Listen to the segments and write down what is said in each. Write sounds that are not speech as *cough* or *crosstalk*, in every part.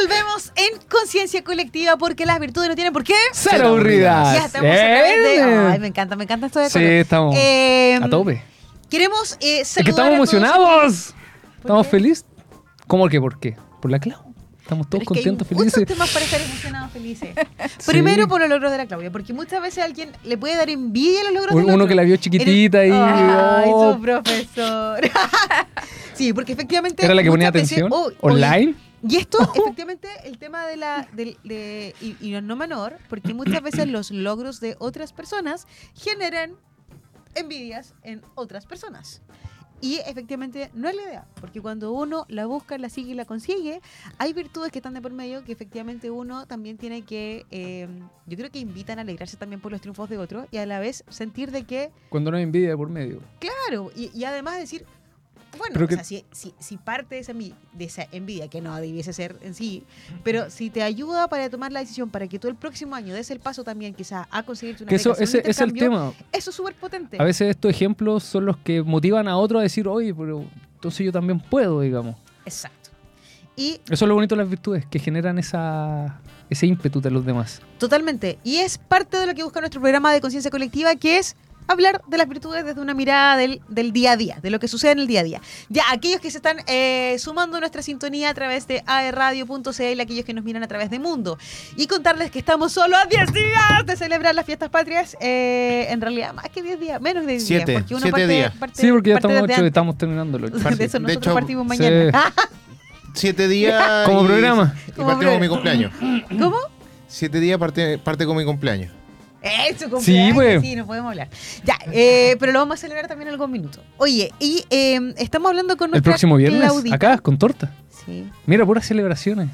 Volvemos en conciencia colectiva porque las virtudes no tienen por qué ser aburridas. Ya estamos a través de. Ay, me encanta, me encanta esto de Sí, color. estamos Eh, a tope. Queremos eh, Es que saludar estamos a emocionados. ¿Por Estamos qué? felices. ¿Cómo que por qué? Por la Clau. Estamos Pero todos es que hay contentos, felices. temas para estar emocionados, felices. *laughs* Sí. Primero por los logros de la Claudia, porque muchas veces alguien le puede dar envidia a los logros de Uno que la vio chiquitita y. Ay, oh, su profesor. *laughs* sí, porque efectivamente. era la que ponía veces- atención. oh, oye, online. Y esto, *laughs* efectivamente, el tema de la. del- de, y, y no menor, porque muchas veces los logros de otras personas generan envidias en otras personas. Y efectivamente no es la idea, porque cuando uno la busca, la sigue y la consigue, hay virtudes que están de por medio que efectivamente uno también tiene que, eh, yo creo que invitan a alegrarse también por los triunfos de otros y a la vez sentir de que, Cuando no hay envidia de por medio. claro, y, y además decir, bueno, Pero o que- sea, si, si, si parte de esa, envi- de esa envidia, que no debiese ser en sí, pero si te ayuda para tomar la decisión para que tú el próximo año des el paso también quizá a conseguirte una Que eso, beca, ese es el tema. Eso es súper potente. A veces estos ejemplos son los que motivan a otros a decir, oye, pero entonces yo también puedo, digamos. Exacto. Y Eso es lo bonito de las virtudes, que generan esa, ese ímpetu de los demás. Totalmente. Y es parte de lo que busca nuestro programa de conciencia colectiva, que es hablar de las virtudes desde una mirada del, del día a día, de lo que sucede en el día a día. Ya, aquellos que se están eh, sumando a nuestra sintonía a través de aerradio.cl, aquellos que nos miran a través de Mundo, y contarles que estamos solo a 10 días de celebrar las fiestas patrias, eh, en realidad más que 10 días, menos de 10 Siete, días, porque uno siete parte, días. parte- Sí, porque ya parte estamos, ocho terminándolo. De eso De nosotros hecho, partimos sí. mañana. *laughs* Siete días. Como y- programa. Y Como partimos con mi cumpleaños. ¿Cómo? Siete días parte, parte con mi cumpleaños. Eso, cumpleaños, pues. Sí, no podemos hablar. Ya, eh, pero lo vamos a celebrar también en algún minuto. Oye, y eh, estamos hablando con El nuestra próximo viernes, Claudita. acá, con torta. Sí, Mira, puras celebraciones.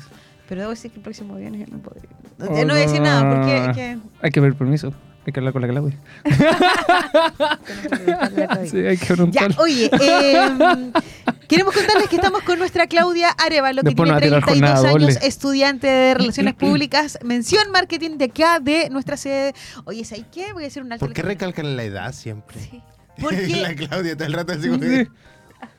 pero debo decir que el próximo viernes ya no podría. No, Oh, no voy a decir no, nada, no, porque no. es que... Hay que pedir permiso. Hay que hablar con la Claudia. *laughs* Sí, hay que Ya, preguntar. oye, eh, queremos contarles que estamos con nuestra Claudia Arevalo, que Después tiene nos va a tirar 32 jornada años, doble. estudiante de Relaciones *clears throat* Públicas, mención marketing de acá, de nuestra sede. Oye, ¿sabes qué? Voy a hacer un alto. ¿Por qué recalcan la edad siempre? Sí. Porque *laughs* la Claudia todo el rato así como *laughs*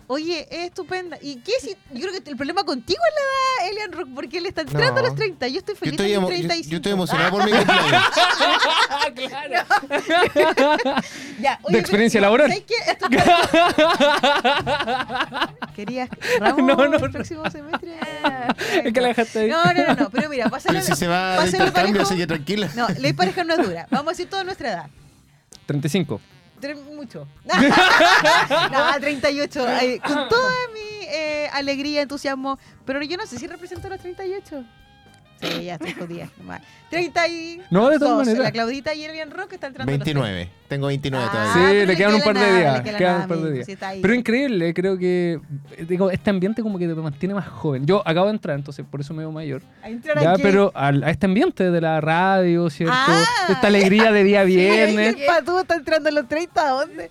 Oye, es estupenda. ¿Y qué si? Yo creo que el problema contigo es la edad, Elian Rock, porque él está entrando No. a los 30. Yo estoy Yo feliz estoy, a mis emo- yo- 35. yo estoy emocionado por mi cumpleaños. *laughs* *laughs* Ya, De experiencia pero- laboral. ¿sabes qué? Esto- *laughs* ¿Querías Ramos No, no, el no. próximo semestre? Es que la dejaste ahí. No, no, no, no, pero mira, pásalo. Pero si se va pásalo intercambio, así que tranquila. No, ley pareja no es dura. Vamos a decir toda nuestra edad. 35. Mucho. *laughs* no, 38. Ay, con toda mi eh, alegría, entusiasmo. Pero yo no sé si represento los 38. Sí, ya estoy jodida. *laughs* Va. 30 y... No, de todas dos. maneras. La Claudita y Elian Rock están entrando a los 29. Tengo 29 Ah, todavía. Sí, le quedan un par de días, quedan nada, un par de días. si. Pero increíble, creo que eh, digo, este ambiente como que te mantiene más joven. Yo acabo de entrar, entonces por eso me veo mayor. A entrar Ya, aquí. pero al- a este ambiente de la radio, ¿cierto? Ah. Esta alegría de día *laughs* viernes. el patú está entrando a los 30, ¿a dónde?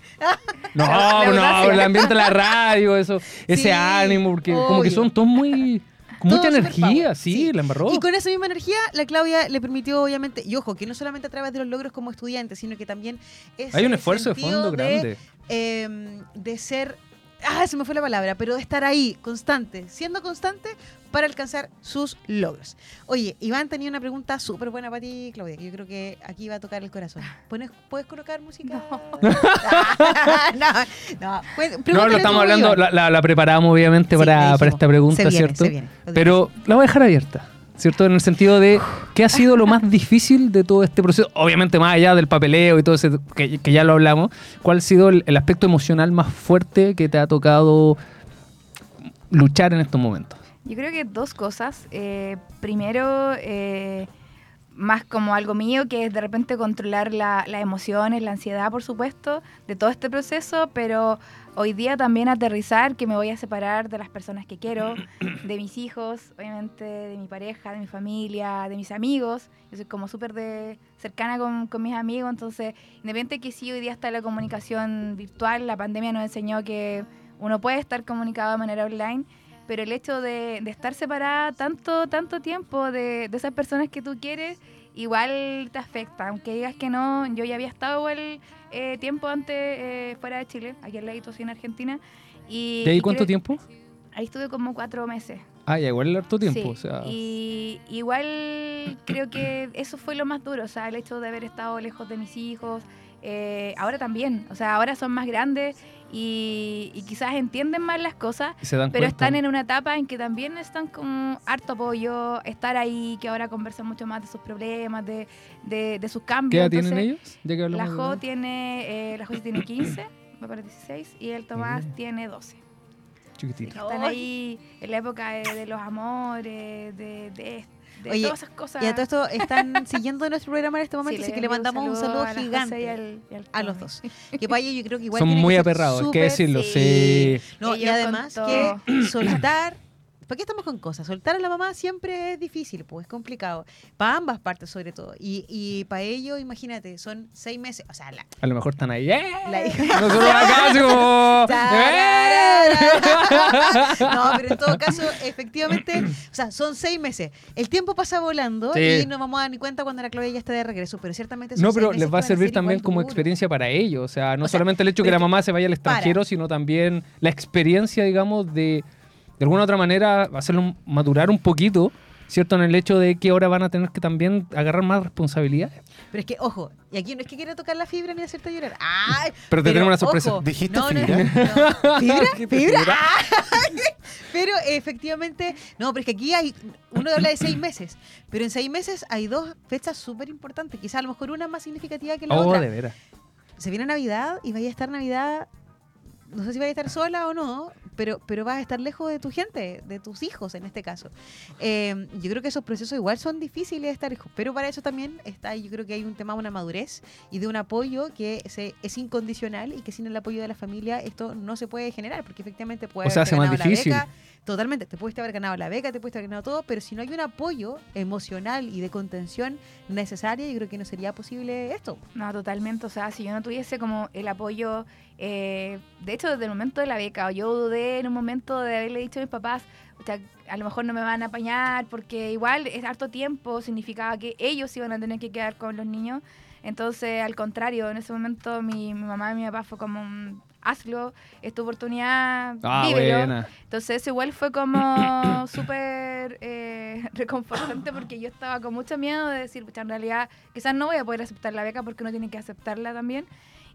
No, *laughs* no, el ambiente de la radio, eso, ese Sí, ánimo, porque como que son todos muy. Con mucha energía, sí, sí. la embarró. Y con esa misma energía, la Claudia le permitió, obviamente, y ojo, que no solamente a través de los logros como estudiante, sino que también es Hay un esfuerzo de fondo grande. eh, de ser, ah, se me fue la palabra, pero de estar ahí, constante, siendo constante para alcanzar sus logros. Oye, Iván tenía una pregunta súper buena para ti, Claudia, que yo creo que aquí va a tocar el corazón. *laughs* ¿Pones- ¿Puedes colocar música? no, *laughs* no. pues, No, lo estamos hablando, la, la- la preparamos obviamente Sí, para, para esta pregunta, se viene, ¿cierto? se viene, lo Pero la voy a dejar abierta, ¿cierto? En el sentido de qué ha sido lo más difícil de todo este proceso, obviamente más allá del papeleo y todo ese, que, ya lo hablamos, ¿cuál ha sido el, el aspecto emocional más fuerte que te ha tocado luchar en estos momentos? Yo creo que dos cosas. Eh, primero, eh, más como algo mío, que es de repente controlar la- las emociones, la ansiedad, por supuesto, de todo este proceso, pero hoy día también aterrizar que me voy a separar de las personas que quiero, de mis hijos, obviamente, de mi pareja, de mi familia, de mis amigos. Yo soy como súper cercana con, mis amigos, entonces, independiente que sí, hoy día está la comunicación virtual, la pandemia nos enseñó que uno puede estar comunicado de manera online, pero el hecho de, de estar separada tanto, tanto tiempo de, de esas personas que tú quieres, igual te afecta. Aunque digas que no, yo ya había estado igual eh, tiempo antes eh, fuera de Chile, aquí al ladito, sí, en Argentina. Y, ¿De ahí y cuánto creo- tiempo? Ahí estuve como cuatro meses. Ah, ya, igual harto tiempo. Sí, O sea, Y igual creo que eso fue lo más duro, o sea, el hecho de haber estado lejos de mis hijos. eh, ahora también, o sea, ahora son más grandes y, y quizás entienden más las cosas, se dan pero cuenta. están en una etapa en que también están con harto apoyo, estar ahí, que ahora conversan mucho más de sus problemas, de, de, de sus cambios. ¿Qué edad tienen ellos? Ya que hablamos La Jo tiene, eh, la Jo tiene 15, va para 16, y el Tomás tiene 12. Chiquitito. Están ahí en la época de, de los amores, de, de, de Oye, todas esas cosas. Y a todo esto están *laughs* siguiendo nuestro programa en este momento, Sí, así que le mandamos un saludo, gigante y al- y al a los dos. *laughs* Que ellos yo creo que igual Son muy aperrados, hay que decirlo. sí. Sí. No, y además que soltar. ¿Para qué estamos con cosas? Soltar a la mamá siempre es difícil, pues es complicado. Para ambas partes, sobre todo. Y, y para ellos, imagínate, son seis meses. O sea, la, A lo mejor están ahí. ¡eh! la hija. Nosotros acá como. *laughs* ¡eh! No, pero en todo caso, efectivamente, o sea, son seis meses. El tiempo pasa volando Sí. y no vamos a dar ni cuenta cuando la Chloe ya esté de regreso, pero ciertamente son No, seis pero meses les va a servir ser también como experiencia para ellos. O sea, no O sea, solamente el hecho que la mamá se vaya al extranjero, sino también la experiencia, digamos, de de alguna u otra manera hacerlo madurar un poquito, ¿cierto? En el hecho de que ahora van a tener que también agarrar más responsabilidades. Pero es que, ojo, y aquí no es que quiera tocar la fibra ni hacerte llorar. ¡Ay! Pero te tenemos una sorpresa. ojo, ¿Dijiste no, no, fibra? no. *laughs* ¿Fibra? ¿Qué ¿Fibra? fibra? ¡Ay! Pero efectivamente, no, pero es que aquí hay, uno habla de seis meses, pero en seis meses hay dos fechas súper importantes, quizás a lo mejor una más significativa que la Oh, otra. de veras. Se viene Navidad y vaya a estar Navidad, no sé si vaya a estar sola o no, pero, pero vas a estar lejos de tu gente, de tus hijos en este caso. Eh, yo creo que esos procesos igual son difíciles de estar lejos, pero para eso también está, yo creo que hay un tema de una madurez y de un apoyo que se, es incondicional y que sin el apoyo de la familia esto no se puede generar, porque efectivamente puede O sea, hace más ganado la difícil. beca, Totalmente, te pudiste haber ganado la beca, te pudiste haber ganado todo, pero si no hay un apoyo emocional y de contención necesaria, yo creo que no sería posible esto. No, totalmente. O sea, si yo no tuviese como el apoyo, eh, de hecho, desde el momento de la beca, yo dudé en un momento de haberle dicho a mis papás, o sea, a lo mejor no me van a apañar, porque igual es harto tiempo, significaba que ellos iban a tener que quedar con los niños. Entonces, al contrario, en ese momento mi, mi mamá y mi papá fue como, un, hazlo, es tu oportunidad, Ah, vívelo. buena. Entonces igual fue como *coughs* súper eh, *laughs* reconfortante porque yo estaba con mucho miedo de decir, en realidad quizás no voy a poder aceptar la beca porque uno tiene que aceptarla también.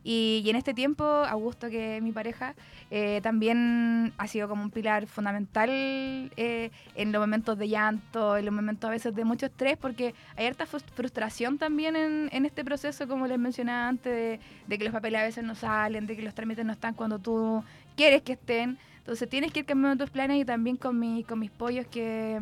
Y, y en este tiempo, Augusto, que es mi pareja, eh, también ha sido como un pilar fundamental eh, en los momentos de llanto, en los momentos a veces de mucho estrés, porque hay harta frus- frustración también en, en este proceso, como les mencionaba antes, de, de que los papeles a veces no salen, de que los trámites no están cuando tú quieres que estén. Entonces tienes que ir cambiando tus planes y también con, mi, con mis pollos que,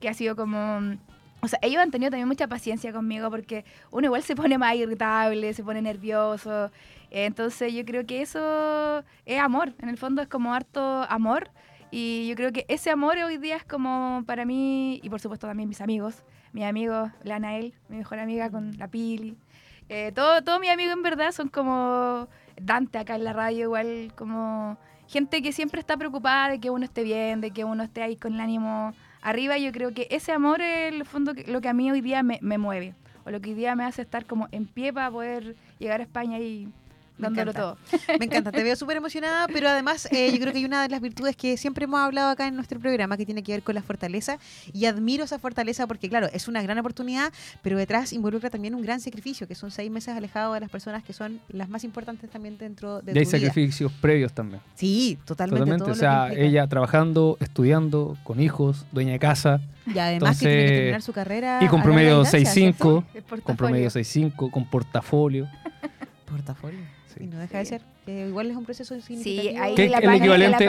que ha sido como... O sea, ellos han tenido también mucha paciencia conmigo porque uno igual se pone más irritable, se pone nervioso. Entonces yo creo que eso es amor. En el fondo es como harto amor. Y yo creo que ese amor hoy día es como para mí, y por supuesto también mis amigos, mis amigos, la Anael, mi mejor amiga con la Pili. Eh, todo, todos mis amigos en verdad son como Dante acá en la radio, igual como gente que siempre está preocupada de que uno esté bien, de que uno esté ahí con el ánimo arriba. Yo creo que ese amor es el fondo que- lo que a mí hoy día me, me mueve, o lo que hoy día me hace estar como en pie para poder llegar a España y dándolo encanta. todo. Me encanta, te veo súper emocionada, pero además eh, yo creo que hay una de las virtudes que siempre hemos hablado acá en nuestro programa que tiene que ver con la fortaleza y admiro esa fortaleza porque claro, es una gran oportunidad, pero detrás involucra también un gran sacrificio, que son seis meses alejados de las personas que son las más importantes también dentro de Y hay tu vida. sacrificios previos también. Sí, totalmente. Totalmente. todo O sea, ella trabajando, estudiando, con hijos, dueña de casa, y además que tiene que terminar su carrera y con promedio distancia, 6.5, El con promedio 6.5, con portafolio. Portafolio. Sí. Y no deja de ser, que igual es un proceso significativo. ahí Que el equivalente,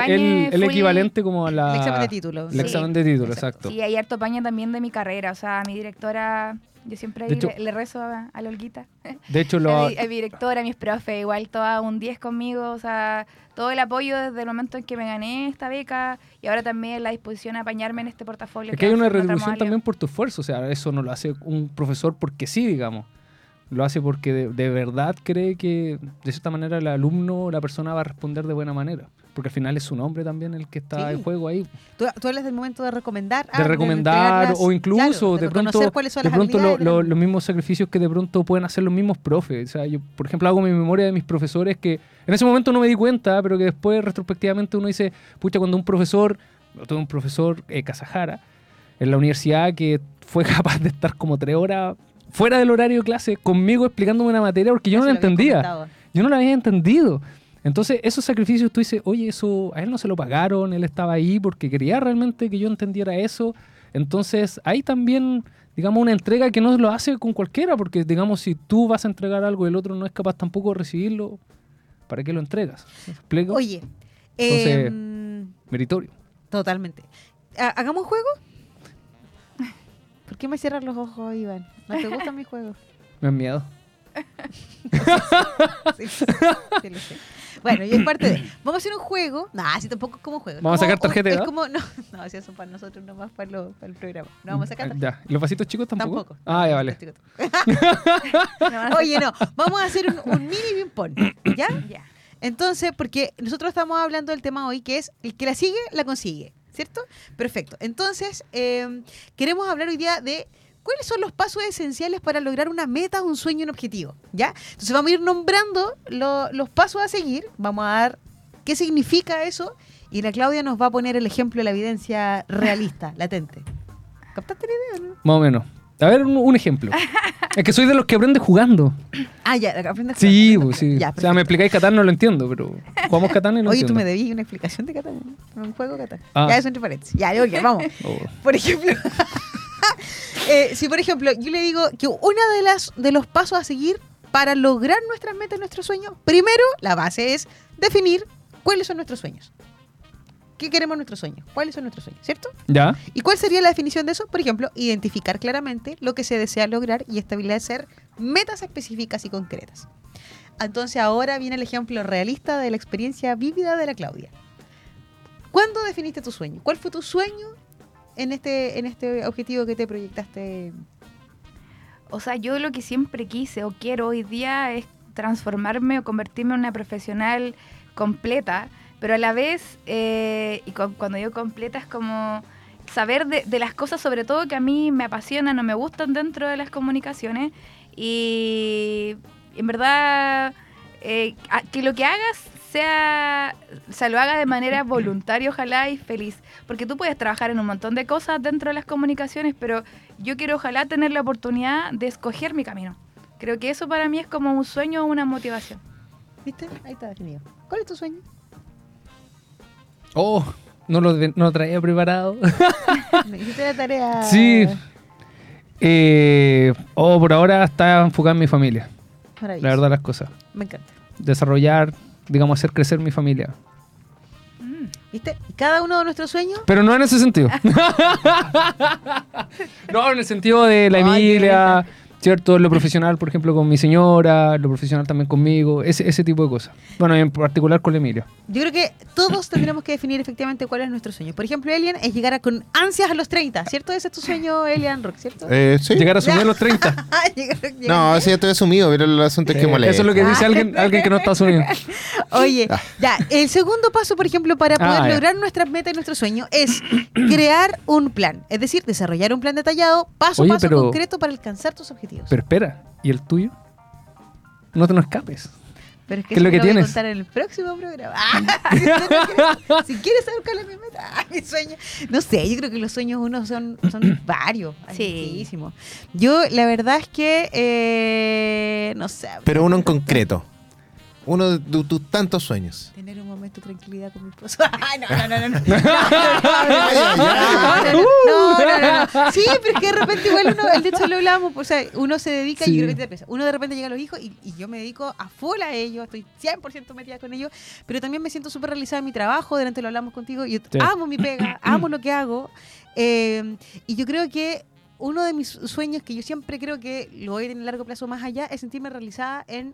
el equivalente como a la... El examen de título. el sí. examen de título, exacto. exacto. Sí, hay harto paña también de mi carrera. O sea, mi directora, yo siempre ahí hecho- le, le rezo a, a la Olguita. De hecho, *laughs* A lo, mi, a mi directora, a mis profes, igual toda un 10 conmigo. O sea, todo el apoyo desde el momento en que me gané esta beca y ahora también la disposición a apañarme en este portafolio. es que hay una retribución también por tu esfuerzo. O sea, eso no lo hace un profesor porque sí, digamos. Lo hace porque de, de verdad cree que de cierta manera el alumno, la persona va a responder de buena manera. Porque al final es su nombre también el que está Sí. en juego ahí. Tú, tú hablas del momento de recomendar. ah, de recomendar entregar las- o incluso claro, de, reconocer pronto, cuáles son de las pronto lo- lo- los mismos sacrificios que de pronto pueden hacer los mismos profes. O sea, yo, por ejemplo, hago mi memoria de mis profesores que en ese momento no me di cuenta, pero que después retrospectivamente uno dice, pucha, cuando un profesor tuve un profesor, eh, Casajara, en la universidad que fue *laughs* capaz de estar como tres horas fuera del horario de clase conmigo explicándome una materia porque yo no la entendía. Yo no lo había entendido. Entonces, esos sacrificios tú dices, oye, eso a él no se lo pagaron, él estaba ahí porque quería realmente que yo entendiera eso. Entonces, hay también, digamos, una entrega que no lo hace con cualquiera, porque, digamos, si tú vas a entregar algo y el otro no es capaz tampoco de recibirlo, ¿para qué lo entregas? ¿Me explico? Oye, Entonces- em, Meritorio. totalmente. Ha- ¿Hagamos juego? ¿Por qué me cierran los ojos, Iván? ¿No te gustan mis juegos? Me da miedo. Sí, sí lo sé. Bueno, y es parte de. Vamos a hacer un juego. Nah, si tampoco es como un juego. ¿Vamos a sacar tarjeta un- Es como. No, no, si eso para nosotros, nomás para, lo- para el programa. No vamos a sacar Ah, tarjeta. Ya. ¿Y ¿Los vasitos chicos tampoco? Tampoco. Ah, ya vale. *laughs* Oye, no, vamos a hacer un, un mini ping-pong. ¿Ya? Ya. Entonces, porque nosotros estamos hablando del tema hoy que es el que la sigue, la consigue. ¿Cierto? Perfecto. Entonces, eh, queremos hablar hoy día de cuáles son los pasos esenciales para lograr una meta, un sueño, un objetivo. ¿Ya? Entonces, vamos a ir nombrando lo- los pasos a seguir. Vamos a dar qué significa eso. Y la Claudia nos va a poner el ejemplo, la evidencia realista, latente. ¿Captaste la idea no? Más o menos. A ver, un, un ejemplo. es que soy de los que aprende jugando. *coughs* Ah, ya, aprendes Sí, pues sí. Ya, o sea, me explicáis Catán, no lo entiendo, pero jugamos Catán y lo *laughs* Oye, tú entiendo. me debías una explicación de Catán. Un juego Catán. Ah. Ya, eso entre paréntesis. Ya, ok, vamos. *laughs* Oh. Por ejemplo, *laughs* eh, si por ejemplo yo le digo que una de las de los pasos a seguir para lograr nuestras metas, nuestros sueños, primero la base es definir cuáles son nuestros sueños. ¿Qué queremos nuestros sueños? ¿Cuáles son nuestros sueños? ¿Cierto? ¿Ya? ¿Y cuál sería la definición de eso? Por ejemplo, identificar claramente lo que se desea lograr y establecer metas específicas y concretas. Entonces ahora viene el ejemplo realista de la experiencia vívida de la Claudia. ¿Cuándo definiste tu sueño? ¿Cuál fue tu sueño en este, en este objetivo que te proyectaste? O sea, yo lo que siempre quise o quiero hoy día es transformarme o convertirme en una profesional completa, pero a la vez, eh, y cu- cuando digo completa es como saber de, de las cosas sobre todo que a mí me apasionan o me gustan dentro de las comunicaciones y en verdad eh, que lo que hagas sea, o sea, lo haga de manera *laughs* voluntaria, ojalá y feliz. Porque tú puedes trabajar en un montón de cosas dentro de las comunicaciones, pero yo quiero ojalá tener la oportunidad de escoger mi camino. Creo que eso para mí es como un sueño o una motivación. ¿Viste? Ahí está definido. ¿Cuál es tu sueño? Oh, no lo, no lo traía preparado. *laughs* Me hiciste la tarea. sí. Eh, oh, por ahora está enfocado en mi familia. Maravilloso. La verdad, las cosas. Me encanta. Desarrollar, digamos, hacer crecer mi familia. Mm. ¿Viste? Cada uno de nuestros sueños Pero no en ese sentido. *laughs* *laughs* no, en el sentido de la Emilia, ¿cierto? Lo profesional, por ejemplo, con mi señora, lo profesional también conmigo, ese, ese tipo de cosas. Bueno, en particular con la Emilia. Yo creo que todos tendremos que definir efectivamente cuál es nuestro sueño. Por ejemplo, Elian es llegar a, con ansias a los 30, ¿cierto? Ese es tu sueño, Elian Rock, ¿cierto? Eh, sí. Llegar a asumir los *laughs* 30. Llegar- llegar- No, ese ya estoy asumido, pero el asunto es que Eh, molesta. eso es lo que dice alguien, alguien que no está asumido. *laughs* Oye, ya, el segundo paso, por ejemplo, para poder Ah, lograr nuestras metas y nuestros sueños es *clears throat* crear un plan. Es decir, desarrollar un plan detallado, paso a paso pero- concreto para alcanzar tus objetivos. Pero espera, ¿y el tuyo? No te nos escapes. Pero es que ¿qué es eso lo que lo voy a tienes? contar en el próximo programa. *laughs* Ah, *laughs* si, quieres- saber cuál es mi meta, *laughs* ah, mi sueño. No sé, yo creo que los sueños uno son, son *coughs* varios. Sí. muchísimos. Yo, la verdad es que, eh, no sé. Pero uno en concreto. Uno de tu- tus tantos sueños. Tener un momento de tranquilidad con mi esposo. *laughs* Ay, no, no, no, no. No, *laughs* no, no, no, no, no. Sí, pero es que de repente igual uno, el de hecho lo hablamos, o sea, uno se dedica y de repente empieza. Uno de repente llega a los hijos y, y yo me dedico a full a ellos, estoy 100% metida con ellos, pero también me siento súper realizada en mi trabajo, delante lo hablamos contigo, yo Sí. amo mi pega, *clears throat* amo lo que hago, eh, y yo creo que uno de mis sueños que yo siempre creo que lo voy a tener a largo plazo más allá es sentirme realizada en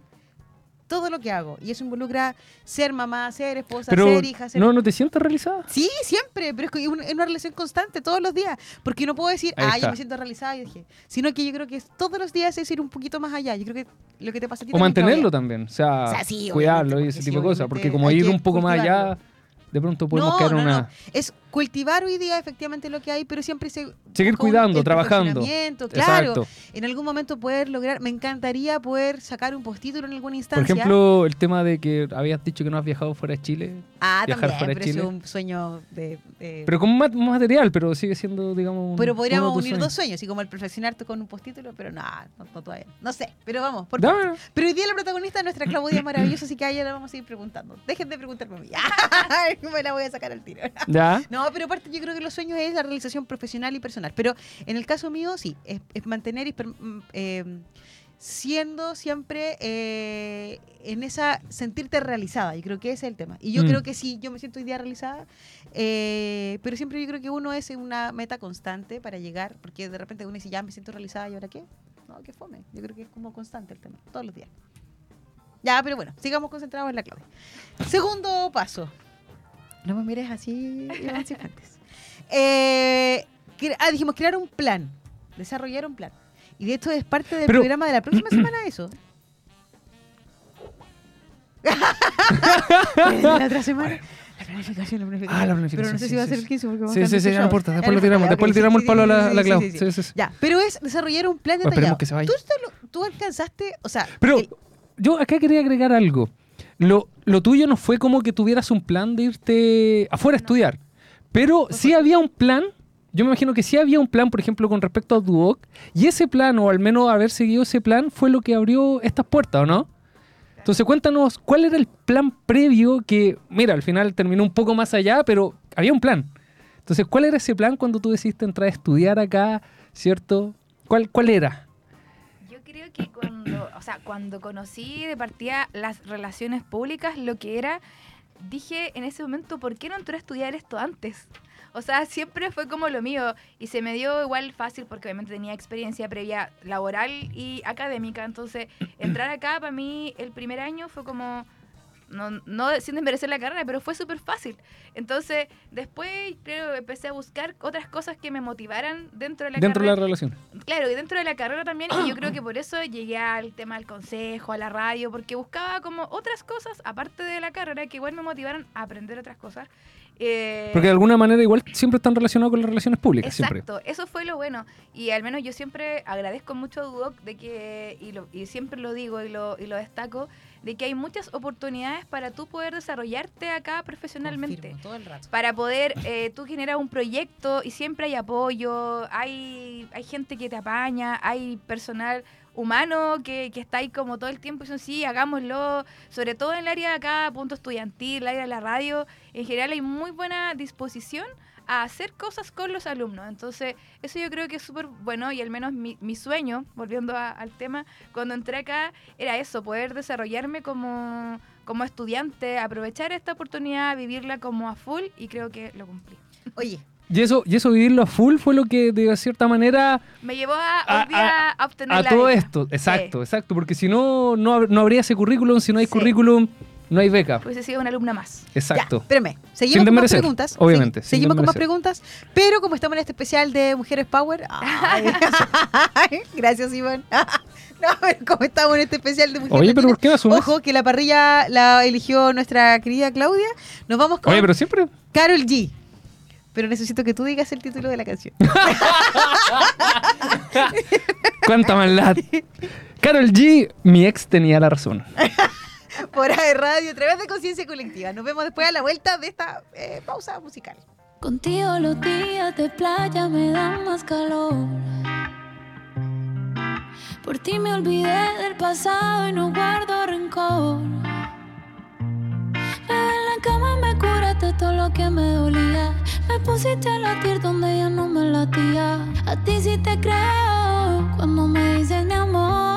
todo lo que hago. Y eso involucra ser mamá, ser esposa, Pero ser hija, ser... no, no te sientes realizada. Sí, siempre, pero es que es una, relación constante todos los días. Porque no puedo decir, Ahí ah, ya está. me siento realizada y dejé. Sino que yo creo que todos los días es ir un poquito más allá. Yo creo que lo que te pasa a ti O mantenerlo también. O sea, O sea, sí, cuidarlo y ese porque tipo sí, de cosas. Porque como ir un poco más allá, cultivarlo. de pronto podemos No, caer no, una. no. Es cultivar hoy día efectivamente lo que hay, pero siempre se Seguir cuidando, trabajando. Claro, Exacto. en algún momento poder lograr, me encantaría poder sacar un postítulo en alguna Por instancia. ejemplo, el tema de que habías dicho que no has viajado fuera de Chile. Ah, Viajar también, fuera de pero eso Chile. es un sueño de... de- Pero con más material, pero sigue siendo, digamos. un- Pero podríamos de unir dos sueños. y como el perfeccionarte con un postítulo, pero no, no, no todavía. No sé, pero vamos, por Dame. Pero hoy día la protagonista es nuestra Claudia maravillosa, así que a ella la vamos a ir preguntando. Dejen de preguntarme a mí. *laughs* Me la voy a sacar al tiro. Ya. No, pero aparte yo creo que los sueños es la realización profesional y personal. Pero en el caso mío, sí, es, es mantener y mm, eh, siendo siempre eh, en esa sentirte realizada. Yo creo que ese es el tema. Y yo Mm. creo que sí, yo me siento hoy día realizada, eh, pero siempre yo creo que uno es una meta constante para llegar, porque de repente uno dice, ya me siento realizada y ahora qué. No, qué fome. Yo creo que es como constante el tema, todos los días. Ya, pero bueno, sigamos concentrados en la Claudia. Segundo paso. No me mires así, Cifuentes. Eh, ah, dijimos crear un plan, desarrollar un plan. Y de hecho es parte del Pero- programa de la próxima *clears throat* semana eso. *clears throat* la otra semana. La planificación, la planificación. Ah, la planificación, Pero no sé sí, si va a sí, ser sí. el 15 porque vamos Sí, a sí, sí, no importa. Después Ah, tiramos. Después le tiramos el palo a la, a la sí, Clau. sí, sí. Ya, pero es desarrollar un plan detallado. esperemos que se vaya. ¿Tú, lo- tú alcanzaste, o sea, Pero el- yo acá quería agregar algo. Lo, lo tuyo no fue como que tuvieras un plan de irte afuera a estudiar. Pero sí había un plan. Yo me imagino que sí había un plan, por ejemplo, con respecto a Duoc. Y ese plan, o al menos haber seguido ese plan, fue lo que abrió estas puertas, ¿o no? Entonces cuéntanos, ¿cuál era el plan previo que, mira, al final terminó un poco más allá, pero había un plan? Entonces, ¿cuál era ese plan cuando tú decidiste entrar a estudiar acá, ¿cierto? ¿Cuál, cuál era? Creo que cuando, o sea, cuando conocí de partida las relaciones públicas, lo que era, dije en ese momento, ¿por qué no entré a estudiar esto antes? O sea, siempre fue como lo mío y se me dio igual fácil porque obviamente tenía experiencia previa laboral y académica. Entonces, entrar acá para mí el primer año fue como, no, no sin desmerecer la carrera, pero fue súper fácil. Entonces, después creo que empecé a buscar otras cosas que me motivaran dentro de la Dentro de carrera. la relación. Claro, y dentro de la carrera también, y yo creo que *clears throat* por eso llegué al tema del consejo, a la radio, porque buscaba como otras cosas, aparte de la carrera, que igual me motivaran a aprender otras cosas. Eh, Porque de alguna manera igual siempre están relacionados con las relaciones públicas, siempre. Exacto, eso fue lo bueno. Y al menos yo siempre agradezco mucho a Duoc de que, y, lo- y siempre lo digo y lo, y lo destaco, de que hay muchas oportunidades para tú poder desarrollarte acá profesionalmente Confirmo, todo el rato. para poder eh, tú generar un proyecto y siempre hay apoyo, hay, hay gente que te apaña, hay personal humano que, que está ahí como todo el tiempo y dicen, sí, hagámoslo, sobre todo en el área de acá, punto estudiantil, el área de la radio, en general hay muy buena disposición a hacer cosas con los alumnos. Entonces, eso yo creo que es súper bueno y al menos mi, mi sueño, volviendo a- al tema, cuando entré acá, era eso, poder desarrollarme como, como estudiante, aprovechar esta oportunidad, vivirla como a full y creo que lo cumplí. Oye, Y eso, y eso vivirlo a full fue lo que de cierta manera Me llevó a, obtener a la todo esto. Exacto, exacto. Porque si no, no, no habría ese currículum. Si no hay Sí. currículum, no hay beca. Hubiese sido una alumna más. Exacto. Ya, espérame. Seguimos Sin con más preguntas. obviamente, sin seguimos con más preguntas. Pero como estamos en este especial de Mujeres Power. *laughs* ay, gracias, Iván. *laughs* No, pero como estamos en este especial de Mujeres Oye, pero ¿por qué asumes? Ojo, que la parrilla la eligió nuestra querida Claudia. Nos vamos con Oye, pero siempre. Carol G. Pero necesito que tú digas el título de la canción. *laughs* Cuánta maldad. Carol G, mi ex tenía la razón. *laughs* Por AE Radio, a través de Conciencia Colectiva. Nos vemos después a la vuelta de esta eh, pausa musical. Contigo los días de playa me dan más calor. Por ti me olvidé del pasado y no guardo rencor. Bebé, en la cama me curaste todo lo que me dolía. Me pusiste a latir donde ya no me latía. A ti sí te creo cuando me dices mi amor.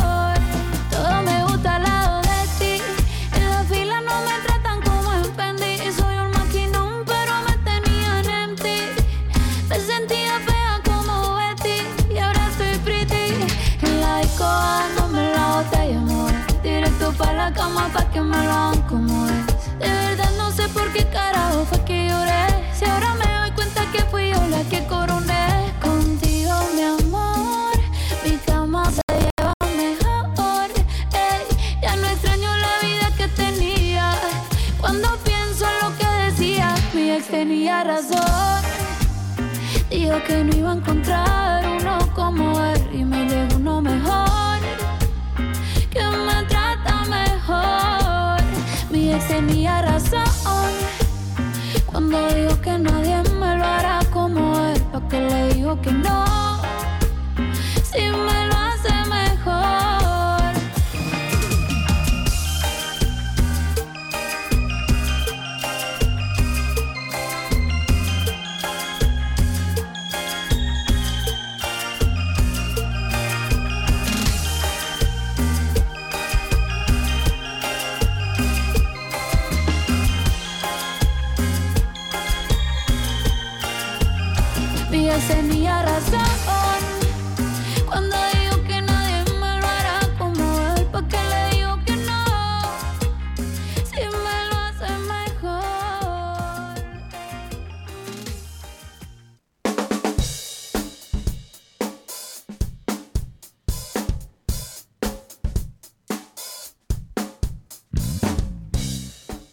Pa' la cama pa' que me lo hagan como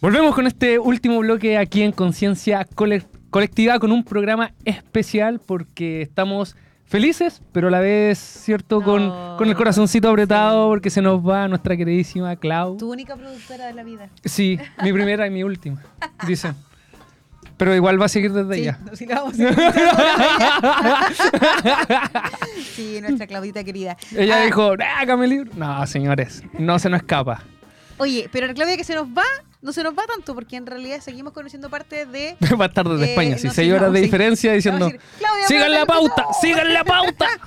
Volvemos con este último bloque aquí en Conciencia Cole- Colectiva con un programa especial porque estamos felices, pero a la vez, ¿cierto? Con, No. con el corazoncito apretado porque se nos va nuestra queridísima Clau. Tu única productora de la vida. Sí, mi primera y mi última, dicen. Pero igual va a seguir desde Sí, no, sí, la vamos a seguir. *laughs* Sí, nuestra Claudita querida. Ella Ah, dijo, el libro. No, señores, no se nos escapa. Oye, pero la Claudia que se nos va, no se nos va tanto, porque en realidad seguimos conociendo parte de. Va a estar desde Eh, España, sí, no, horas no, de sí. diferencia diciendo, decir, sigan la pauta, sigan la pauta. *laughs*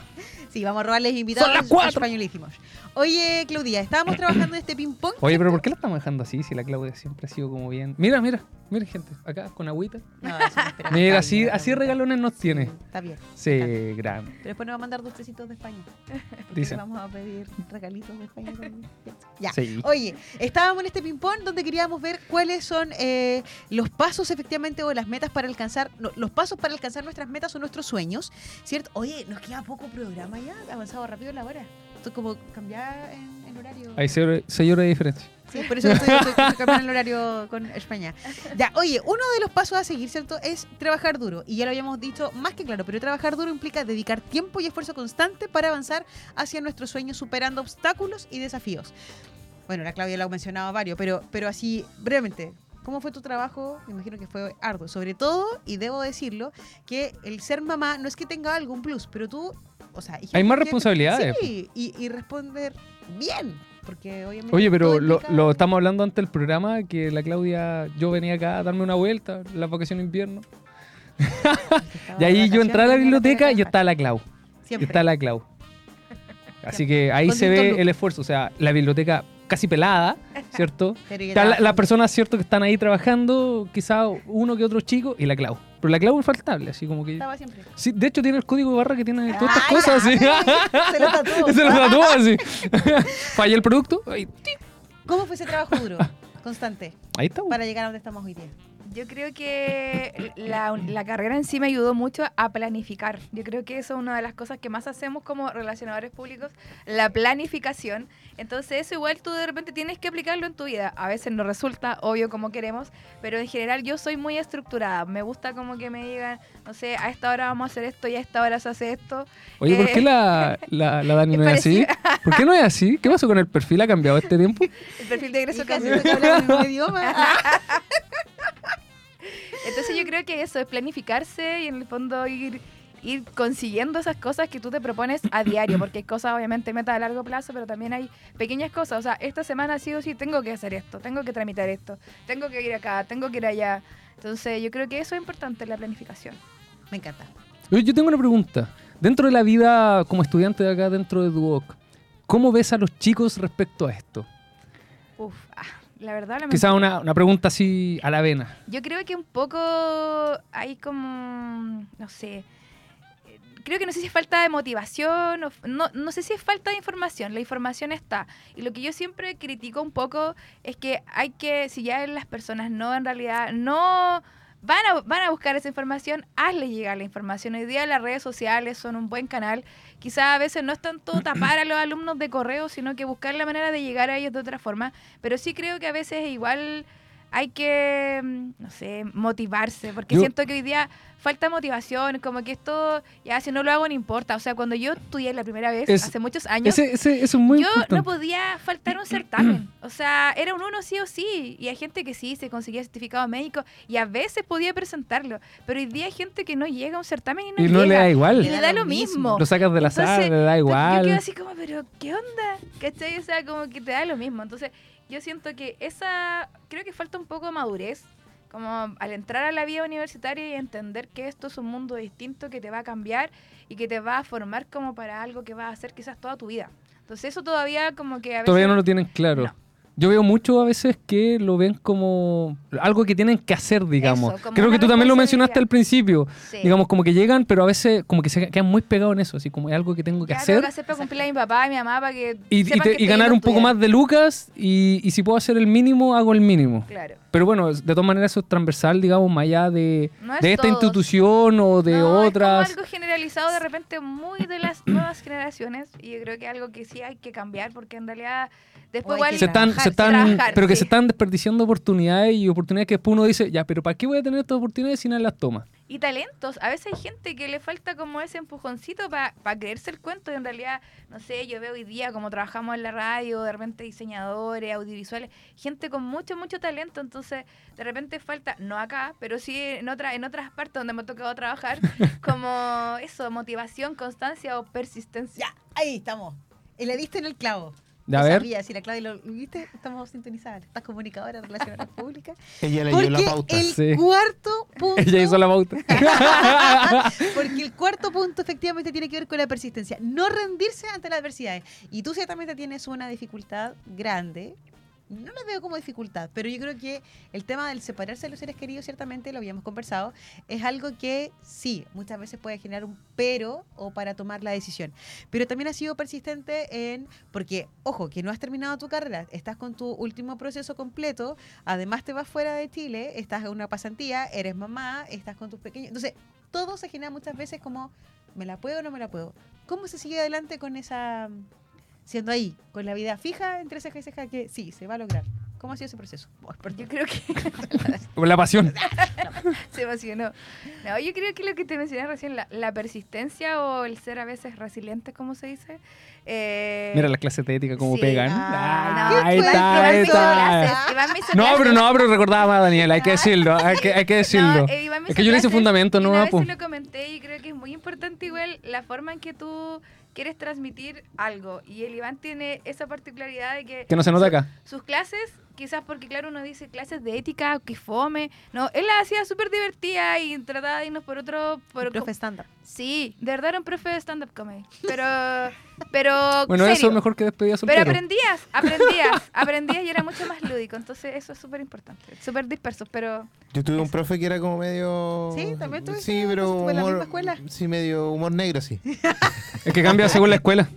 Sí, vamos a robarles invitados Son las cuatro. españolísimos. Oye, Claudia, estábamos trabajando en este ping-pong. Oye, pero ¿por qué la estamos dejando así si la Claudia siempre ha sido como bien? Mira, mira, mira gente, acá con agüita. No, eso no esperaba. Mira, así, bien, así regalones nos tiene. Está bien. Sí, grande. Pero después nos va a mandar dos tecitos de España. Porque Dicen. Vamos a pedir regalitos de España también. Ya. Sí. Oye, estábamos en este ping-pong donde queríamos ver cuáles son eh, los pasos efectivamente o las metas para alcanzar, no, los pasos para alcanzar nuestras metas o nuestros sueños, ¿cierto? Oye, nos queda poco programa ya, ha avanzado rápido la hora. Como cambiar en, en horario. Hay seis horas seis horas de diferencia. Sí, por eso estoy cambiando el horario con España. Ya, oye, uno de los pasos a seguir, ¿cierto? Es trabajar duro. Y ya lo habíamos dicho más que claro, pero trabajar duro implica dedicar tiempo y esfuerzo constante para avanzar hacia nuestros sueños, superando obstáculos y desafíos. Bueno, la Claudia lo ha mencionado varios, pero, pero así, brevemente. ¿Cómo fue tu trabajo? Me imagino que fue arduo. Sobre todo, y debo decirlo, que el ser mamá no es que tenga algún plus, pero tú, o sea... Hay más que- responsabilidades. Sí, y, y responder bien. Porque obviamente... Oye, pero lo, estamos hablando antes del programa, que la Claudia, yo venía acá a darme una vuelta, la vacación de invierno. *laughs* Y ahí yo entré a la biblioteca y está la Clau. Y Siempre. está la Clau. *laughs* Así que ahí Con se ve el esfuerzo. O sea, la biblioteca casi pelada, *laughs* ¿cierto? La- las personas, ¿cierto? Que están ahí trabajando, quizá uno que otro chico, y la Clau. Pero la Clau es infaltable, así como que... Estaba siempre. Sí, de hecho tiene el código de barra que tiene todas estas Ay, cosas, así. *laughs* se lo tatuó. *laughs* Se lo tatuó así. Falla el producto. Ahí, ¿Cómo fue ese trabajo duro, constante, ahí está. para llegar a donde estamos hoy día? Yo creo que la, la carrera en sí me ayudó mucho a planificar. Yo creo que eso es una de las cosas que más hacemos como relacionadores públicos, la planificación. Entonces eso igual tú de repente tienes que aplicarlo en tu vida. A veces no resulta obvio como queremos, pero en general yo soy muy estructurada. Me gusta como que me digan, no sé, a esta hora vamos a hacer esto y a esta hora se hace esto. Oye, ¿por Eh, qué la, *laughs* la, la Dani no es así? ¿Por qué no es así? ¿Qué pasó con el perfil? ¿Ha cambiado este tiempo? El perfil de egreso casi. que hablamos el mismo *laughs* idioma. Entonces yo creo que eso es planificarse y en el fondo ir, ir consiguiendo esas cosas que tú te propones a diario, porque hay cosas obviamente metas a largo plazo, pero también hay pequeñas cosas. O sea, esta semana sí o sí tengo que hacer esto, tengo que tramitar esto, tengo que ir acá, tengo que ir allá. Entonces yo creo que eso es importante, la planificación. Me encanta. Yo tengo una pregunta. Dentro de la vida como estudiante de acá dentro de Duoc, ¿cómo ves a los chicos respecto a esto? Uf, ah, la verdad, la Quizá una, una pregunta así a la vena. Yo creo que un poco hay como, no sé, creo que no sé si es falta de motivación, o no, no sé si es falta de información, la información está. Y lo que yo siempre critico un poco es que hay que, si ya las personas no en realidad, no van a, van a buscar esa información, hazle llegar la información. Hoy día las redes sociales son un buen canal. Quizás a veces no es tanto *clears throat* tapar a los alumnos de correo, sino que buscar la manera de llegar a ellos de otra forma. Pero sí creo que a veces igual hay que, mm, no sé, motivarse, porque Yo- siento que hoy día falta motivación, como que esto, ya si no lo hago no importa. O sea, cuando yo estudié la primera vez, Es- hace muchos años, Ese, ese- eso es muy yo importante. no podía faltar un certamen. *clears throat* O sea, era un uno sí o sí. Y hay gente que sí se conseguía certificado médico y a veces podía presentarlo. Pero hoy día hay gente que no llega a un certamen y no y no le da igual. Y le da lo mismo. Lo sacas del Entonces, azar, le da entonces Yo quedo igual. así como, pero ¿qué onda? ¿Cachai? O sea, como que te da lo mismo. Entonces, yo siento que esa, creo que falta un poco de madurez, como al entrar a la vida universitaria y entender que esto es un mundo distinto que te va a cambiar y que te va a formar como para algo que va a hacer quizás toda tu vida. Entonces, eso todavía como que a veces... Todavía no lo tienen claro. No. Yo veo mucho a veces que lo ven como algo que tienen que hacer, digamos. Eso, Creo que tú también lo mencionaste al principio. Sí. Digamos, como que llegan, pero a veces como que se quedan muy pegados en eso, así como es algo que tengo que Ya hacer. tengo que hacer para cumplir a mi papá y mi mamá para que Y, y te- que y ganar un poco más de lucas y, y si puedo hacer el mínimo, hago el mínimo. Claro. Pero bueno, de todas maneras eso es transversal, digamos, más allá de, No es de esta todos. institución o de No, otras. Es como algo generalizado de repente muy de las nuevas generaciones y yo creo que es algo que sí hay que cambiar porque en realidad después igual se están, se están, pero que sí. se están desperdiciando oportunidades y oportunidades que después uno dice, ya, pero ¿para qué voy a tener estas oportunidades si nadie las toma? y talentos. A veces hay gente que le falta como ese empujoncito para creerse el cuento y en realidad, no sé, yo veo hoy día como trabajamos en la radio, de repente diseñadores, audiovisuales, gente con mucho, mucho talento, entonces de repente falta, no acá, pero sí en, otra, en otras partes donde me ha tocado trabajar, *laughs* como eso, motivación, constancia o persistencia. Ya, ahí estamos. Y le diste en el clavo. A ver. sabía, si la Claudia lo viste, estamos sintonizadas. Estás comunicadora de relaciones públicas. *laughs* Ella leyó la Porque pauta. el Sí. cuarto punto. *laughs* Ella hizo la pauta. *laughs* Porque el cuarto punto efectivamente tiene que ver con la persistencia. No rendirse ante las adversidades. Y tú ciertamente tienes una dificultad grande. No lo veo como dificultad, pero yo creo que el tema del separarse de los seres queridos, ciertamente lo habíamos conversado, es algo que sí, muchas veces puede generar un pero o para tomar la decisión. Pero también has sido persistente en, porque, ojo, que no has terminado tu carrera, estás con tu último proceso completo, además te vas fuera de Chile, estás en una pasantía, eres mamá, estás con tus pequeños. Entonces, todo se genera muchas veces como, ¿me la puedo o no me la puedo? ¿Cómo se sigue adelante con esa, siendo ahí, con la vida fija entre ceja y ceja que sí, se va a lograr? ¿Cómo ha sido ese proceso? Perdón. Yo creo que *laughs* Con la pasión. *laughs* se emocionó. No, yo creo que lo que te mencioné recién, la, la persistencia o el ser a veces resiliente, como se dice. eh, Mira las clases de ética como sí. pegan. Ah, no, ahí está, ahí está. No, pero no, pero recordaba más, Daniel, hay que decirlo, hay que, hay que decirlo. No, eh, es que yo le hice fundamento, no, una vez se lo comenté y creo que es muy importante igual la forma en que tú quieres transmitir algo. Y el Iván tiene esa particularidad de que... Que no se nota acá. Sus clases, quizás porque claro uno dice clases de ética, que fome. No, él la hacía súper divertida y trataba de irnos por otro... Por, profe estándar. Sí, de verdad era un profe de stand-up comedy. Pero, *laughs* pero Bueno, eso es mejor que despedida Pero soltero. aprendías, aprendías, *laughs* aprendías y era mucho más lúdico. Entonces eso es súper importante. Súper dispersos, pero Yo tuve un profe que era como medio. Sí, también tuviste Sí, un pero. profe en la humor- misma escuela. Sí, medio humor negro, sí. *laughs* Es que cambia según la escuela.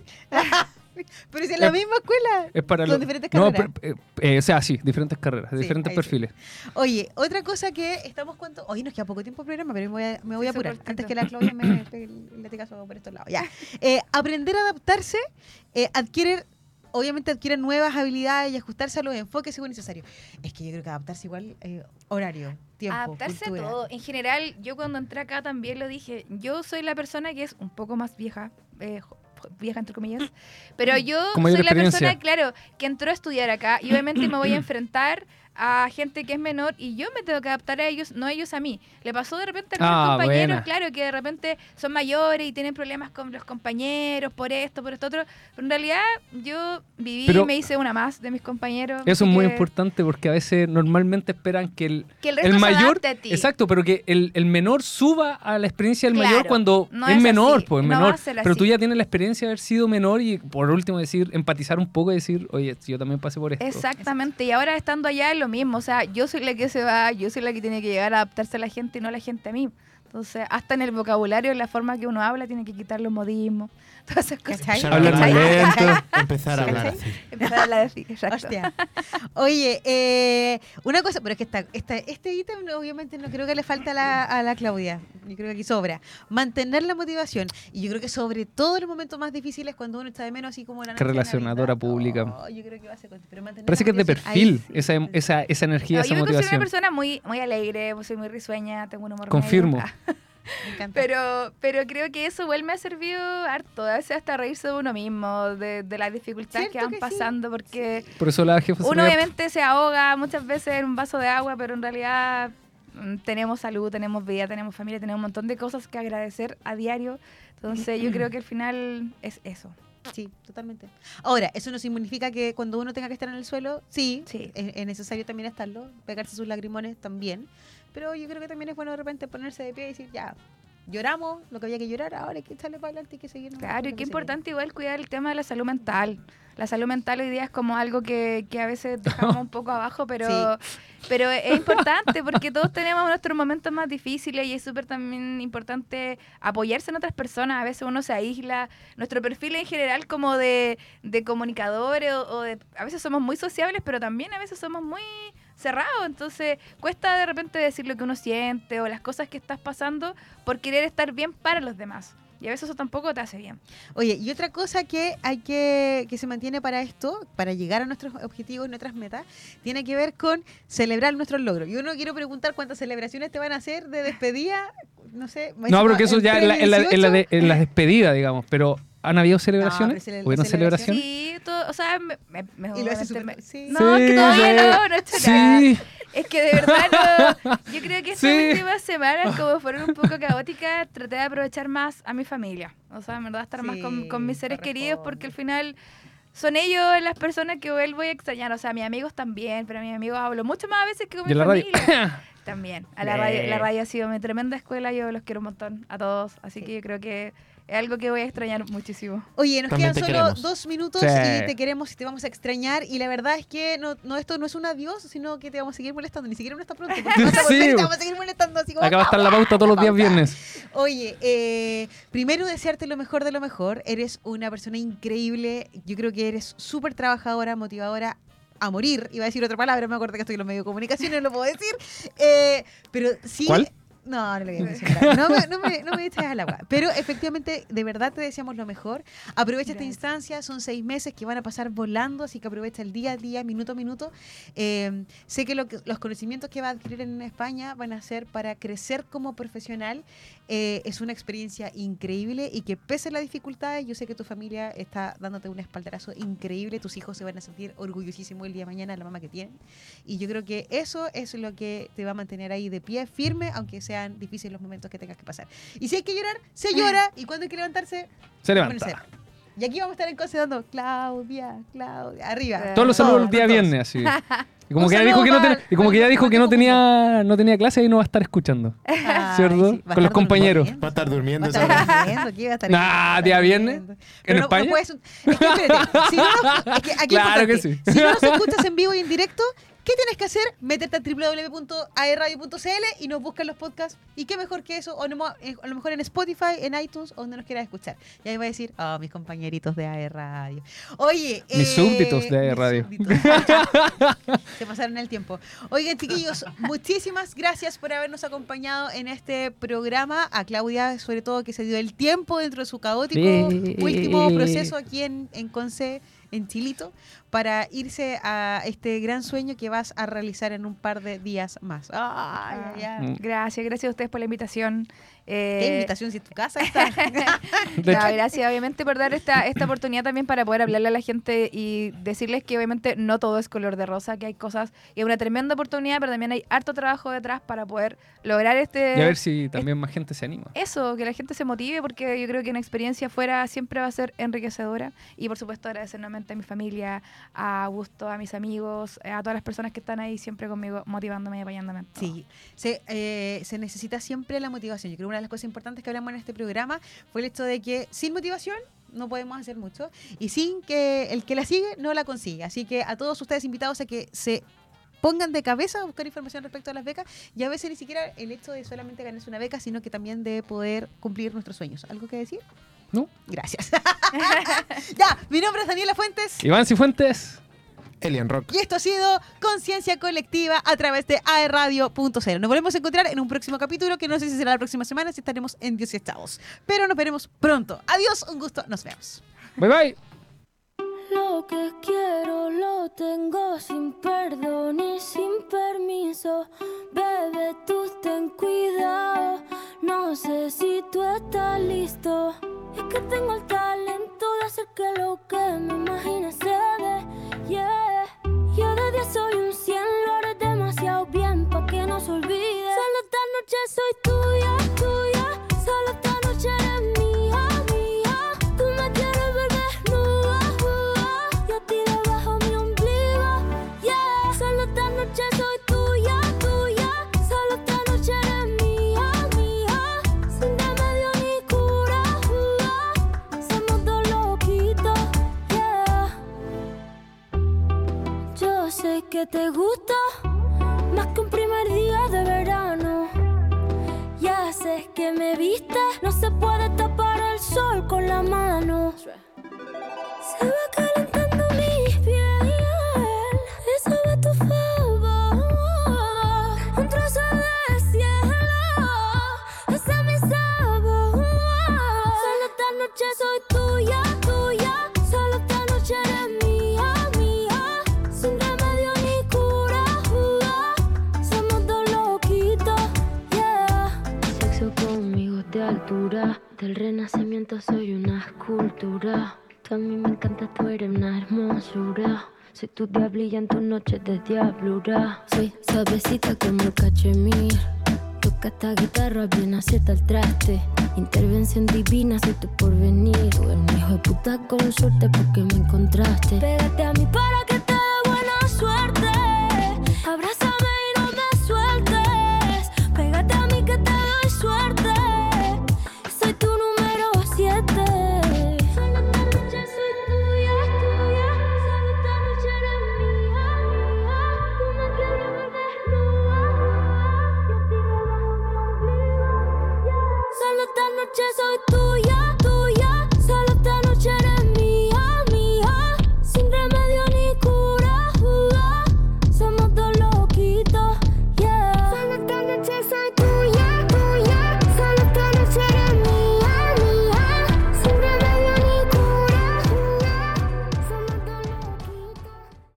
*laughs* Pero si en la Eh, misma escuela. Es para Son lo- diferentes No, carreras. pero, eh, eh, o sea, sí, diferentes carreras, Sí, diferentes sí. perfiles. Oye, otra cosa que estamos cuánto. Hoy nos queda poco tiempo de programa, pero me voy a, me voy Sí, a apurar antes que la Claudia me *coughs* pegue el latigazo por estos lados. Ya. Eh, aprender a adaptarse, eh, adquiere, obviamente adquiere nuevas habilidades y ajustarse a los enfoques según necesario. Es que yo creo que adaptarse igual, eh, horario, tiempo, adaptarse cultura. a todo. En general, yo cuando entré acá también lo dije. Yo soy la persona que es un poco más vieja, eh, vieja entre comillas, pero yo soy la persona, claro, que entró a estudiar acá y obviamente me voy a *clears throat* enfrentar a gente que es menor y yo me tengo que adaptar a ellos, no ellos a mí. Le pasó de repente a Ah, compañeros, buena. claro, que de repente son mayores y tienen problemas con los compañeros por esto, por esto otro, pero en realidad yo viví Pero- y me hice una más de mis compañeros. Eso es muy importante porque a veces normalmente esperan que el, Que el el mayor, a ti. exacto, pero que el, el menor suba a la experiencia del Claro, mayor cuando no es es menor, así, pues no menor. Pero tú ya tienes la experiencia de haber sido menor y por último decir, empatizar un poco y decir, oye, yo también pasé por esto. Exactamente, y ahora estando allá es mismo, o sea, yo soy la que se va, yo soy la que tiene que llegar a adaptarse a la gente y no la gente a mí. Entonces, hasta en el vocabulario, en la forma que uno habla, tiene que quitar los modismos. *laughs* todas esas cosas. ¿Cachai? Hablar más lento. *laughs* Empezar a hablar así. Empezar a hablar así, exacto. Hostia. *laughs* Oye, eh, una cosa, pero es que esta, esta- este ítem obviamente no creo que le falta a la, a la Claudia. Yo creo que aquí sobra. Mantener la motivación. Y yo creo que sobre todo en los momentos más difíciles, cuando uno está de menos, así como la Qué relacionadora Navidad. pública. No, yo creo que va a ser pero mantener Parece que es de motivación. perfil sí. esa, esa, esa energía, No, esa yo me considero motivación. una persona muy, muy alegre, soy muy risueña, tengo un humor Confirmo. medio. Me. Pero, pero creo que eso igual me ha servido harto, a veces hasta reírse de uno mismo, de, de las dificultades que van que sí. pasando, porque Por eso la uno obviamente se ahoga muchas veces en un vaso de agua, pero en realidad mm, tenemos salud, tenemos vida, tenemos familia, tenemos un montón de cosas que agradecer a diario. Entonces yo creo que al final es eso. Sí, totalmente. Ahora, eso no significa que cuando uno tenga que estar en el suelo, sí, Sí. Es, es necesario también estarlo, pegarse sus lagrimones también. Pero yo creo que también es bueno de repente ponerse de pie y decir, ya, lloramos lo que había que llorar, ahora hay que echarle para adelante y que seguir. Claro, y qué importante igual cuidar el tema de la salud mental. La salud mental hoy día es como algo que, que a veces dejamos *laughs* un poco abajo, pero, pero es *laughs* importante porque todos tenemos nuestros momentos más difíciles y es súper también importante apoyarse en otras personas. A veces uno se aísla. Nuestro perfil en general como de, de comunicadores o, o de... A veces somos muy sociables, pero también a veces somos muy cerrados. Entonces cuesta de repente decir lo que uno siente o las cosas que estás pasando por querer estar bien para los demás. Y a veces eso tampoco te hace bien. Oye, y otra cosa que hay que, que se mantiene para esto, para llegar a nuestros objetivos y nuestras metas, tiene que ver con celebrar nuestros logros. Yo no quiero preguntar cuántas celebraciones te van a hacer de despedida, no sé. No, pero que eso ya en la, en la, en la de- en la despedida, digamos. Pero ¿han habido celebraciones? pero cele- ¿Hubieron celebraciones- celebraciones? Sí, todo, o sea, me, me, me- Y lo hace obviamente súper- me- sí. No, es que todavía sí. no, no he hecho nada. Sí. Es que de verdad no. *laughs* Yo creo que estas Sí. últimas semanas, como fueron un poco caóticas, traté de aprovechar más a mi familia. O sea, en verdad, estar más con, mis seres queridos, porque al final son ellos las personas que igual voy a extrañar. O sea, mis amigos también, pero a mis amigos hablo mucho más a veces que con ¿Y en mi la radio? familia. *laughs* También. A la radio, la radio ha sido mi tremenda escuela, yo los quiero un montón a todos. Así que yo creo que es algo que voy a extrañar muchísimo. Oye, nos También quedan solo queremos. dos minutos Sí. y te queremos y te vamos a extrañar. Y la verdad es que no, no esto no es un adiós, sino que te vamos a seguir molestando. Ni siquiera no está pronto. *laughs* Vas a volver Sí. y te vamos a seguir molestando así como. Acá va a estar la pauta todos los días viernes. Oye, eh, primero desearte lo mejor de lo mejor. Eres una persona increíble. Yo creo que eres súper trabajadora, motivadora a morir. Iba a decir otra palabra, me acuerdo que estoy en los medios de comunicación no lo puedo decir. Eh, pero sí. ¿Cuál? No, no le voy a mencionar. No me, no me, no me *laughs* eches al agua. Pero efectivamente, de verdad te deseamos lo mejor. Aprovecha esta Gracias. instancia, son seis meses que van a pasar volando, así que aprovecha el día a día, minuto a minuto. Eh, sé que, lo que- los conocimientos que va a adquirir en España van a ser para crecer como profesional. Eh, es una experiencia increíble y que pese a las dificultades, yo sé que tu familia está dándote un espaldarazo increíble. Tus hijos se van a sentir orgullosísimos el día de mañana la mamá que tienen. Y yo creo que eso es lo que te va a mantener ahí de pie, firme, aunque sean difíciles los momentos que tengas que pasar. Y si hay que llorar, se llora. Y cuando hay que levantarse, Se levanta. Y aquí vamos a estar en Conce dando Claudia, Claudia, arriba. Todos los saludos el día todos. viernes, así. Y como que ya dijo que no, para- ten- y como que ya para- dijo que para no todo el tenía, no tenía clase y no va a estar escuchando. *laughs* Ay, ¿Cierto? sí, Con los compañeros. durmiendo. Va a estar durmiendo Va a esa estar hora. durmiendo, aquí va a estar Nah, va a estar día viernes. ¿En Pero no- no España? puedes- es que espérate, si no nos, es que aquí Claro que sí. Si no nos *laughs* escuchas en vivo y en directo, ¿qué tienes que hacer? Métete a www.aerradio.cl y nos buscan los podcasts. Y qué mejor que eso, o no eh, a lo mejor en Spotify, en iTunes, o donde nos quieras escuchar. Y ahí va a decir, oh, mis compañeritos de AE Radio. Oye, Mis súbditos de AE Radio. *laughs* Se pasaron el tiempo. Oigan, chiquillos, *laughs* muchísimas gracias por habernos acompañado en este programa. A Claudia, sobre todo, que se dio el tiempo dentro de su caótico Sí. último proceso aquí en, en Conce, en Chilito, para irse a este gran sueño que vas a realizar en un par de días más. Ay, ay. Mm. Gracias, gracias a ustedes por la invitación. Qué Eh, invitación si es tu casa *laughs* está. No, gracias obviamente por dar esta, esta oportunidad también para poder hablarle a la gente y decirles que obviamente no todo es color de rosa, que hay cosas y es una tremenda oportunidad, pero también hay harto trabajo detrás para poder lograr este... y a ver si también más gente se anima. Eso, que la gente se motive porque yo creo que una experiencia fuera siempre va a ser enriquecedora y por supuesto agradecer nuevamente a mi familia, a Augusto, a mis amigos, a todas las personas que están ahí siempre conmigo motivándome y apoyándome. Sí, se, eh, se necesita siempre la motivación. Yo creo que una de las cosas importantes que hablamos en este programa fue el hecho de que sin motivación no podemos hacer mucho y sin que el que la sigue no la consigue. Así que a todos ustedes invitados a que se pongan de cabeza a buscar información respecto a las becas y a veces ni siquiera el hecho de solamente ganarse una beca, sino que también de poder cumplir nuestros sueños. ¿Algo que decir? ¿No? Gracias. *laughs* ya, mi nombre es Daniela Fuentes. Iván Cifuentes. Alien Rock. Y esto ha sido Conciencia Colectiva a través de aerradio.cl. Nos volvemos a encontrar en un próximo capítulo que no sé si será la próxima semana, si estaremos en Dios y Estados. Pero nos veremos pronto. Adiós, un gusto, nos vemos. Bye bye. Lo que quiero lo tengo sin perdón y sin permiso. Bebé, tú ten cuidado. No sé si tú estás listo. Que tengo el talento de hacer que lo que me imagine te gusta de altura. Del renacimiento soy una escultura. Mí me encanta, tú eres una hermosura. Soy tu diablilla en tus noches de diablura. Soy suavecita como cachemir. Toca esta guitarra bien acierta el traste. Intervención divina, soy tu porvenir. Tú eres un hijo de puta con suerte porque me encontraste. Pégate a mí para que te dé buena suerte. Abrázame